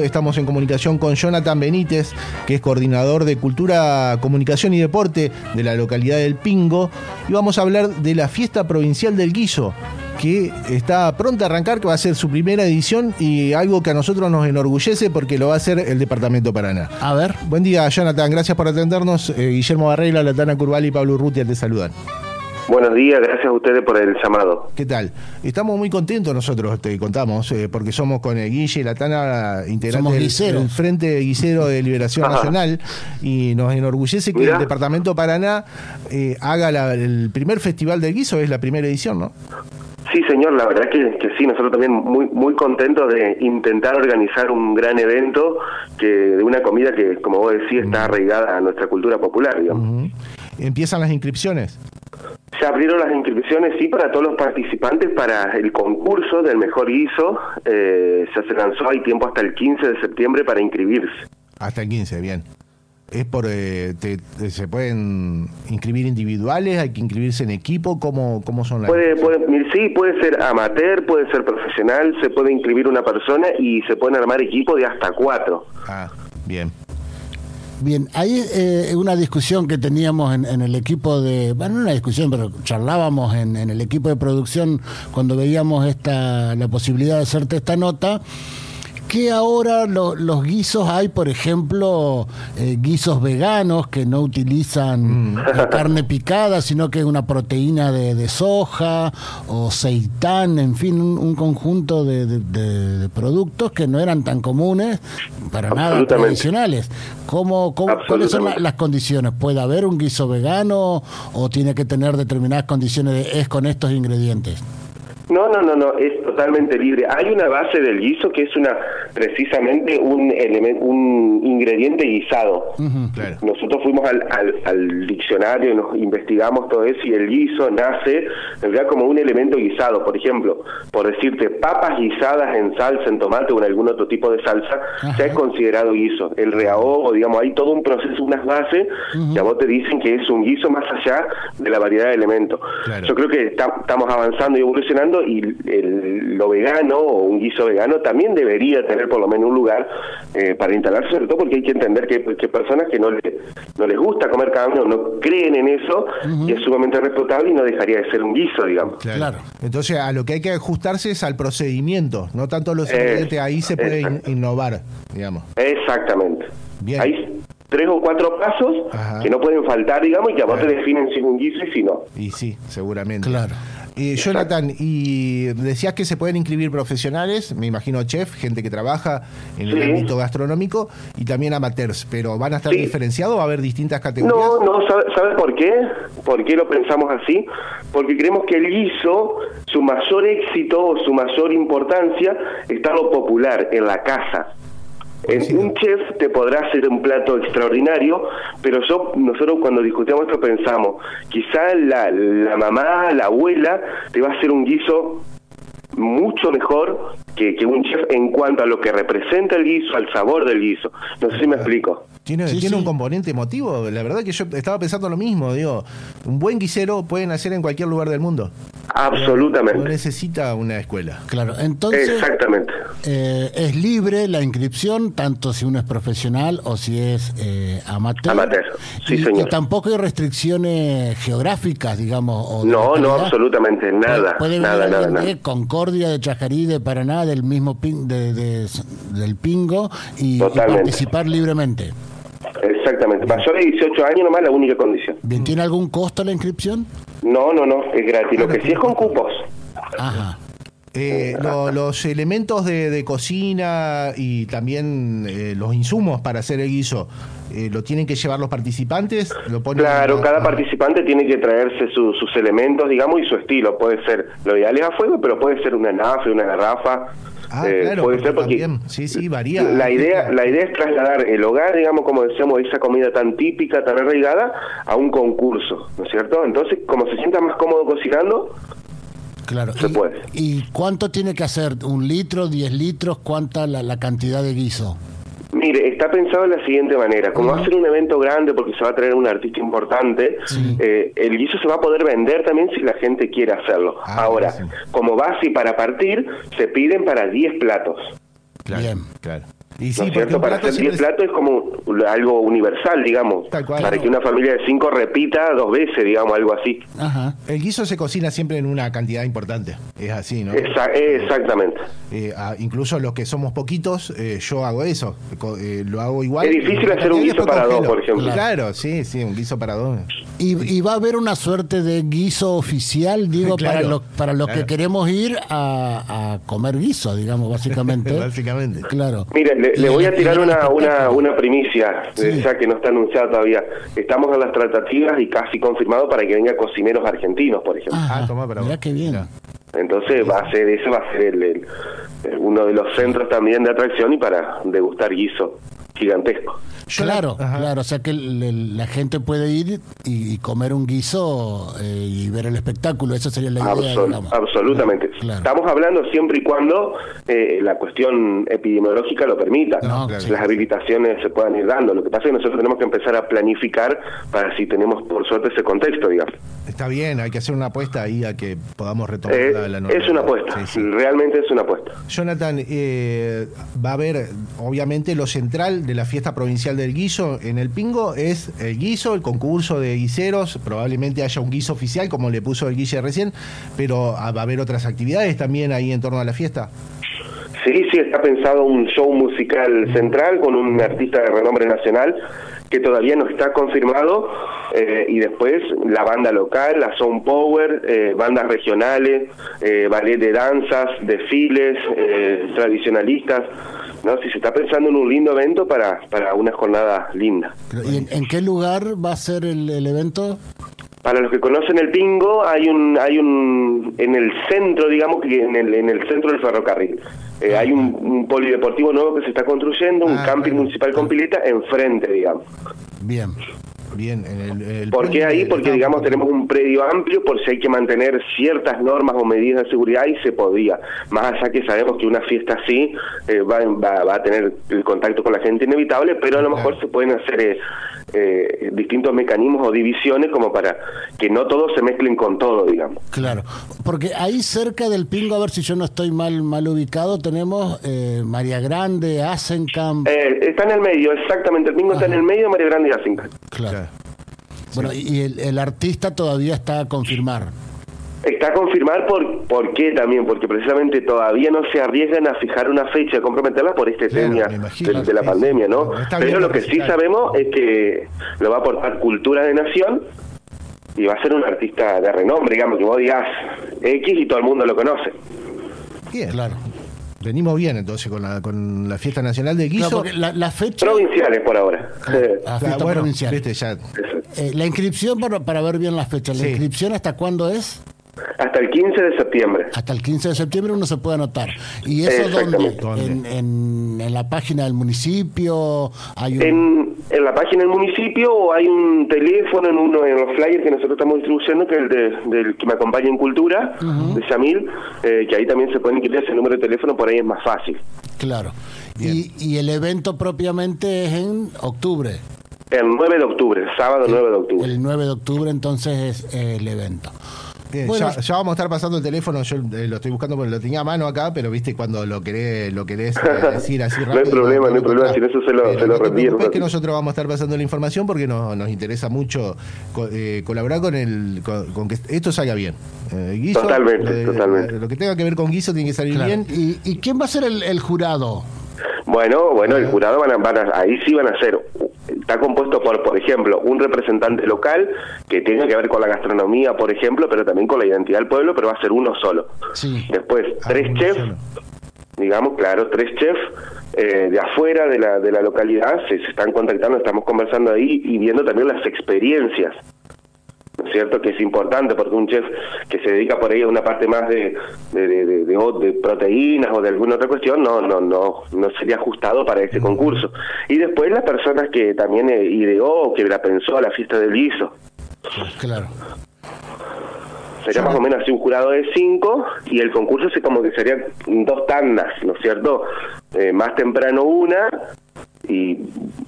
Estamos en comunicación con Jonathan Benítez, que es coordinador de Cultura, Comunicación y Deporte de la localidad del Pingo, y vamos a hablar de la fiesta provincial del guiso, que está pronta a arrancar, que va a ser su primera edición y algo que a nosotros nos enorgullece porque lo va a hacer el Departamento Paraná. A ver. Buen día, Jonathan, gracias por atendernos. Eh, Guillermo Barreira, Latana Curval y Pablo Urrutia te saludan. Buenos días, gracias a ustedes por el llamado. ¿Qué tal? Estamos muy contentos nosotros, te contamos, eh, porque somos con el Guille y la Tana integrantes del, Frente Guisero de Liberación Nacional y nos enorgullece que el Departamento Paraná eh, haga el primer festival del guiso, es la primera edición, ¿no? Sí, señor, la verdad que, que, sí, nosotros también muy muy contentos de intentar organizar un gran evento que de una comida que, como vos decís, está arraigada a nuestra cultura popular, digamos. ¿Empiezan las inscripciones? Se abrieron las inscripciones, sí, para todos los participantes para el concurso del mejor guiso. Eh, se lanzó, hay tiempo hasta el 15 de septiembre para inscribirse. Hasta el 15, bien. ¿Es por, eh, ¿Se pueden inscribir individuales? ¿Hay que inscribirse en equipo? ¿Cómo, cómo son las puede, puede, Sí, puede ser amateur, puede ser profesional, se puede inscribir una persona y se pueden armar equipos de hasta cuatro. Ah, bien. Bien, hay eh, una discusión que teníamos en, el equipo de, bueno, no una discusión, pero charlábamos en, en el equipo de producción cuando veíamos esta la posibilidad de hacerte esta nota que ahora los guisos hay, por ejemplo, eh, guisos veganos que no utilizan mm. carne picada, sino que es una proteína de, soja o seitán, en fin, un, conjunto de, productos que no eran tan comunes, para nada tradicionales. ¿Cómo, ¿Cuáles son las condiciones? ¿Puede haber un guiso vegano o tiene que tener determinadas condiciones de es con estos ingredientes? No, no, no, no, es totalmente libre. Hay una base del guiso que es una precisamente un elemento, un ingrediente guisado. Nosotros fuimos al, al, diccionario y nos investigamos todo eso y el guiso nace en realidad como un elemento guisado. Por ejemplo, por decirte, papas guisadas en salsa, en tomate o en algún otro tipo de salsa, ya es considerado guiso. El reahogo, digamos, hay todo un proceso, unas bases que a vos te dicen que es un guiso más allá de la variedad de elementos. Yo creo que estamos avanzando y evolucionando y el, lo vegano o un guiso vegano también debería tener por lo menos un lugar eh, para instalarse, sobre todo porque hay que entender que, que personas que no, le, no les gusta comer carne o no creen en eso y es sumamente respetable y no dejaría de ser un guiso, digamos. Claro. Entonces, a lo que hay que ajustarse es al procedimiento, no tanto los ingredientes, ahí se puede innovar, digamos. Exactamente. Hay tres o cuatro pasos que no pueden faltar, digamos, y que a vos te definen si es un guiso y si no. Y sí, seguramente. Claro. Eh, Jonathan, y decías que se pueden inscribir profesionales, me imagino chef, gente que trabaja en el ámbito gastronómico y también amateurs, pero ¿van a estar diferenciados? ¿Va a haber distintas categorías? No, no, ¿sabes por qué? ¿Por qué lo pensamos así? Porque creemos que el guiso, su mayor éxito o su mayor importancia está lo popular, en la casa. Un chef te podrá hacer un plato extraordinario, pero yo, nosotros cuando discutimos esto pensamos, quizá la, la mamá, la abuela, te va a hacer un guiso mucho mejor que, que, un chef en cuanto a lo que representa el guiso, al sabor del guiso. No sé si me explico. Tiene, tiene un componente emotivo. La verdad que yo estaba pensando lo mismo. Digo, un buen guisero pueden hacer en cualquier lugar del mundo. Absolutamente. No necesita una escuela. Claro, entonces. Exactamente. Eh, es libre la inscripción, tanto si uno es profesional o si es eh, amateur. Amateur, sí, y, señor. Y tampoco hay restricciones geográficas, digamos. no, no, absolutamente nada. Puede nada, nada, de Concordia, de Chajarí, de Paraná, del mismo de, del Pingo y, participar libremente. Exactamente. Mayor de 18 años nomás la única condición. Bien, ¿tiene algún costo la inscripción? No, no, no, es gratis. Lo que sí es con cupos. Ajá. Eh, los elementos de, cocina y también eh, los insumos para hacer el guiso, eh, ¿lo tienen que llevar los participantes? ¿Lo claro, cada participante tiene que traerse sus elementos, digamos, y su estilo. Puede ser, lo ideal es a fuego, pero puede ser una nafe, una garrafa. Ah, claro, puede ser porque sí, sí, varía. La idea, la idea es trasladar el hogar, digamos, como decíamos, esa comida tan típica, tan arraigada, a un concurso, ¿no es cierto? Entonces, como se sienta más cómodo cocinando, Claro. Se puede. ¿Y cuánto tiene que hacer? ¿Un litro, diez litros? ¿Cuánta la, la cantidad de guiso? Mire, está pensado de la siguiente manera. Como va a ser un evento grande porque se va a traer un artista importante, eh, el guiso se va a poder vender también si la gente quiere hacerlo. Ah, Ahora, como base para partir, se piden para 10 platos. Claro, Bien. claro. Y sí, ¿no Para hacer 10 platos es como algo universal, digamos. para que una familia de 5 repita dos veces, digamos, algo así. Ajá. El guiso se cocina siempre en una cantidad importante. Es así, ¿no? exactamente. Eh, incluso los que somos poquitos, eh, yo hago eso. Eh, lo hago igual. Es difícil hacer un guiso para dos, por ejemplo. Claro, sí, sí, un guiso para dos. Y, va a haber una suerte de guiso oficial, digo, para los, para los que queremos ir a, comer guiso, digamos, básicamente. básicamente. Claro. Mire, le, voy a tirar una, una, una primicia, ya que no está anunciada todavía. Estamos en las tratativas y casi confirmado para que venga cocineros argentinos, por ejemplo. Ah, toma para Mirá qué bien. Entonces va a ser, eso va a ser el, uno de los centros también de atracción y para degustar guiso gigantesco. Claro, claro, o sea que la gente puede ir y, comer un guiso eh, y ver el espectáculo, esa sería la idea. absolutamente. Estamos hablando siempre y cuando eh, la cuestión epidemiológica lo permita, las habilitaciones se puedan ir dando. Lo que pasa es que nosotros tenemos que empezar a planificar para si tenemos por suerte ese contexto, digamos. Está bien, hay que hacer una apuesta ahí a que podamos retomar eh, la, la Es una apuesta, realmente es una apuesta. Jonathan, va a haber obviamente lo central la fiesta provincial del guiso en el Pingo es el guiso, el concurso de guiseros, probablemente haya un guiso oficial como le puso el Guille recién, pero va a haber otras actividades también ahí en torno a la fiesta. Sí, sí, está pensado un show musical central con un artista de renombre nacional que todavía no está confirmado, eh, y después la banda local, la Sound Power, eh, bandas regionales, eh, ballet de danzas, desfiles, tradicionalistas. ¿No? Si se está pensando en un lindo evento para, para una jornada linda. ¿Y en, qué lugar va a ser el, evento? Para los que conocen el Pingo, hay un, hay un, en el centro, digamos que en el, en el centro del ferrocarril, eh, hay un, polideportivo nuevo que se está construyendo, un ah, camping municipal con pileta enfrente, digamos. Bien. Bien, en el, ¿Por qué ahí? Porque, digamos, tenemos un predio amplio por si hay que mantener ciertas normas o medidas de seguridad y se podía. Más allá que sabemos que una fiesta así eh, va, va, a tener el contacto con la gente inevitable, pero a lo mejor se pueden hacer eh, eh, distintos mecanismos o divisiones como para que no todos se mezclen con todo, digamos. Claro, porque ahí cerca del Pingo, a ver si yo no estoy mal mal ubicado, tenemos eh, María Grande, Asencamp. Eh, está en el medio, exactamente, el Pingo está en el medio, María Grande y Asencamp. Claro. Bueno, y el, el artista todavía está a confirmar. Está a confirmar por, por qué también, porque precisamente todavía no se arriesgan a fijar una fecha, a comprometerla por este tema de, la pandemia, ¿no? Pero lo que sí sabemos es que lo va a aportar Cultura de Nación y va a ser un artista de renombre, digamos, que vos digas X y todo el mundo lo conoce. Bien, claro. Venimos bien entonces con la, con la fiesta nacional de Guiso. la, fecha... Provinciales por ahora. La, fiesta provincial. Eh, la inscripción, para, para ver bien las fechas, ¿la inscripción hasta cuándo es? Hasta el 15 de septiembre. Hasta el 15 de septiembre uno se puede anotar. ¿Y eso dónde? ¿En, en, la página del municipio? Hay en, en, la página del municipio hay un teléfono en uno en los flyers que nosotros estamos distribuyendo, que es el de, del que me acompaña en Cultura, de Samil, eh, que ahí también se pueden inscribir ese número de teléfono, por ahí es más fácil. Claro. Y, y el evento propiamente es en octubre. El 9 de octubre, sábado 9 de octubre. El 9 de octubre entonces es el evento ya, vamos a estar pasando el teléfono, yo eh, lo estoy buscando porque lo tenía a mano acá, pero viste cuando lo querés, lo querés eh, decir así rápido. no hay problema, no hay problema, si eso se lo, se lo Es que nosotros vamos a estar pasando la información porque nos interesa mucho eh, colaborar con el con, que esto salga bien. totalmente, totalmente. Lo que tenga que ver con Guiso tiene que salir bien. ¿Y, quién va a ser el, jurado? Bueno, bueno, el jurado van a, van a, ahí sí van a ser está compuesto por, por ejemplo, un representante local que tiene que ver con la gastronomía, por ejemplo, pero también con la identidad del pueblo, pero va a ser uno solo. Después, ah, tres chefs, digamos, claro, tres chefs eh, de afuera de la, de la localidad se, se están contactando, estamos conversando ahí y viendo también las experiencias ¿no es cierto? Que es importante porque un chef que se dedica por ahí a una parte más de, de, de, de, proteínas o de alguna otra cuestión no, no, no, no sería ajustado para este concurso. Y después las personas que también eh, ideó que la pensó a la fiesta del guiso. Claro. Sería más o menos así un jurado de cinco y el concurso se como que sería dos tandas, ¿no es cierto? Eh, más temprano una y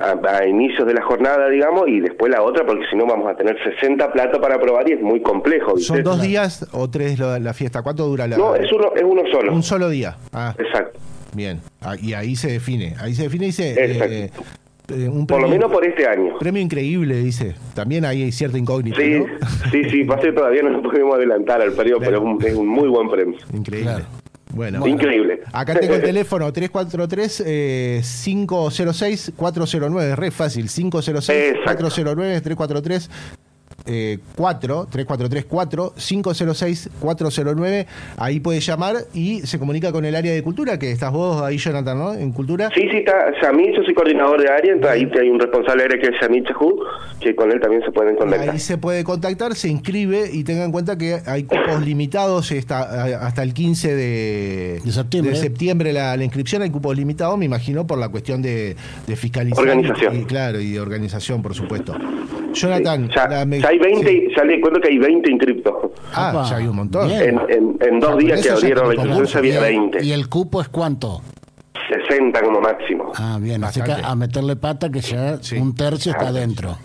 a, inicios de la jornada, digamos, y después la otra, porque si no vamos a tener 60 platos para probar y es muy complejo. ¿Son dos días o tres la, fiesta? ¿Cuánto dura la No, es uno, es uno solo. Un solo día. Ah. Exacto. Bien. Ah, y ahí se define, ahí se define y dice... Eh, por lo menos por este año. Premio increíble, dice. También hay cierta incógnita. Sí, sí, sí, pase todavía no nos podemos adelantar al periodo, pero es un, muy buen premio. Increíble. Bueno, increíble. Acá tengo el teléfono 343-506-409, eh, re fácil, 506-409-343. 4, 3434 506 409. Ahí puede llamar y se comunica con el área de cultura, que estás vos ahí, Jonathan, ¿no? En cultura. Sí, sí, está Yamil, yo soy coordinador de área, entonces ahí hay un responsable de área que es Yamil Chahu, que con él también se pueden contactar. Ahí se puede contactar, se inscribe y tenga en cuenta que hay cupos limitados hasta, hasta el 15 de, septiembre, de septiembre la, inscripción, hay cupos limitados, me imagino, por la cuestión de, de fiscalización. Organización. Y, claro, y de organización, por supuesto. Jonathan, ya, hay 20, ya le cuento que hay 20 inscriptos. Ah, ya hay un montón. En, dos días que abrieron la inscripción ya había 20. ¿Y el cupo es cuánto? 60 como máximo. Ah, bien, así que a meterle pata que ya un tercio está dentro.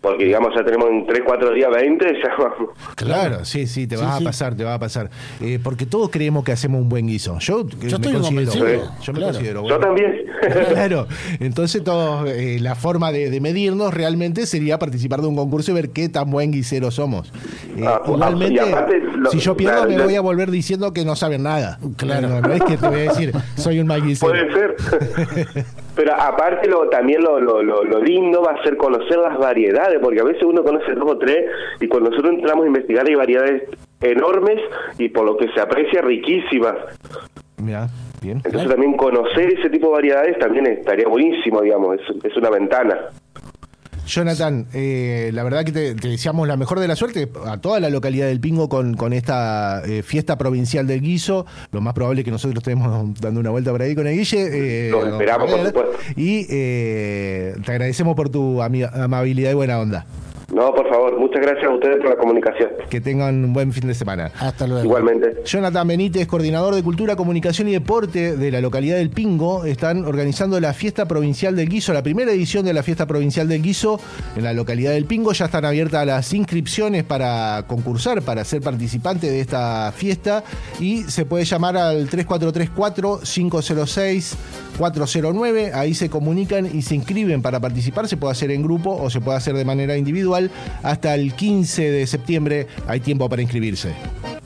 Porque digamos, ya tenemos en 3, 4 días 20, ya vamos. Claro, sí, sí, te va a pasar, te va a pasar. Eh, porque todos creemos que hacemos un buen guiso. Yo, yo me considero, yo me considero Yo también. claro, entonces todo, eh, la forma de, medirnos realmente sería participar de un concurso y ver qué tan buen guisero somos. Eh, ah, igualmente, si yo pierdo me voy a volver diciendo que no saben nada. Claro. No, es que te voy a decir, soy un mal guisero. Puede ser. Pero aparte lo, también lo, lo, lo, lindo va a ser conocer las variedades, porque a veces uno conoce dos o tres y cuando nosotros entramos a investigar hay variedades enormes y por lo que se aprecia riquísimas. Mira, bien. Entonces también conocer ese tipo de variedades también estaría buenísimo, digamos, es, es una ventana. Jonathan, eh, la verdad que te, deseamos la mejor de la suerte a toda la localidad del Pingo con, con esta eh, fiesta provincial del guiso. Lo más probable es que nosotros estemos dando una vuelta por ahí con el Guille. Eh, esperamos, por supuesto. Y eh, te agradecemos por tu amabilidad y buena onda. No, por favor, muchas gracias a ustedes por la comunicación. Que tengan un buen fin de semana. Hasta luego. Igualmente. Jonathan Benítez, coordinador de Cultura, Comunicación y Deporte de la localidad del Pingo, están organizando la Fiesta Provincial del Guiso, la primera edición de la Fiesta Provincial del Guiso en la localidad del Pingo. Ya están abiertas las inscripciones para concursar, para ser participante de esta fiesta y se puede llamar al 3434 506 409. Ahí se comunican y se inscriben para participar. Se puede hacer en grupo o se puede hacer de manera individual. Hasta el 15 de septiembre hay tiempo para inscribirse.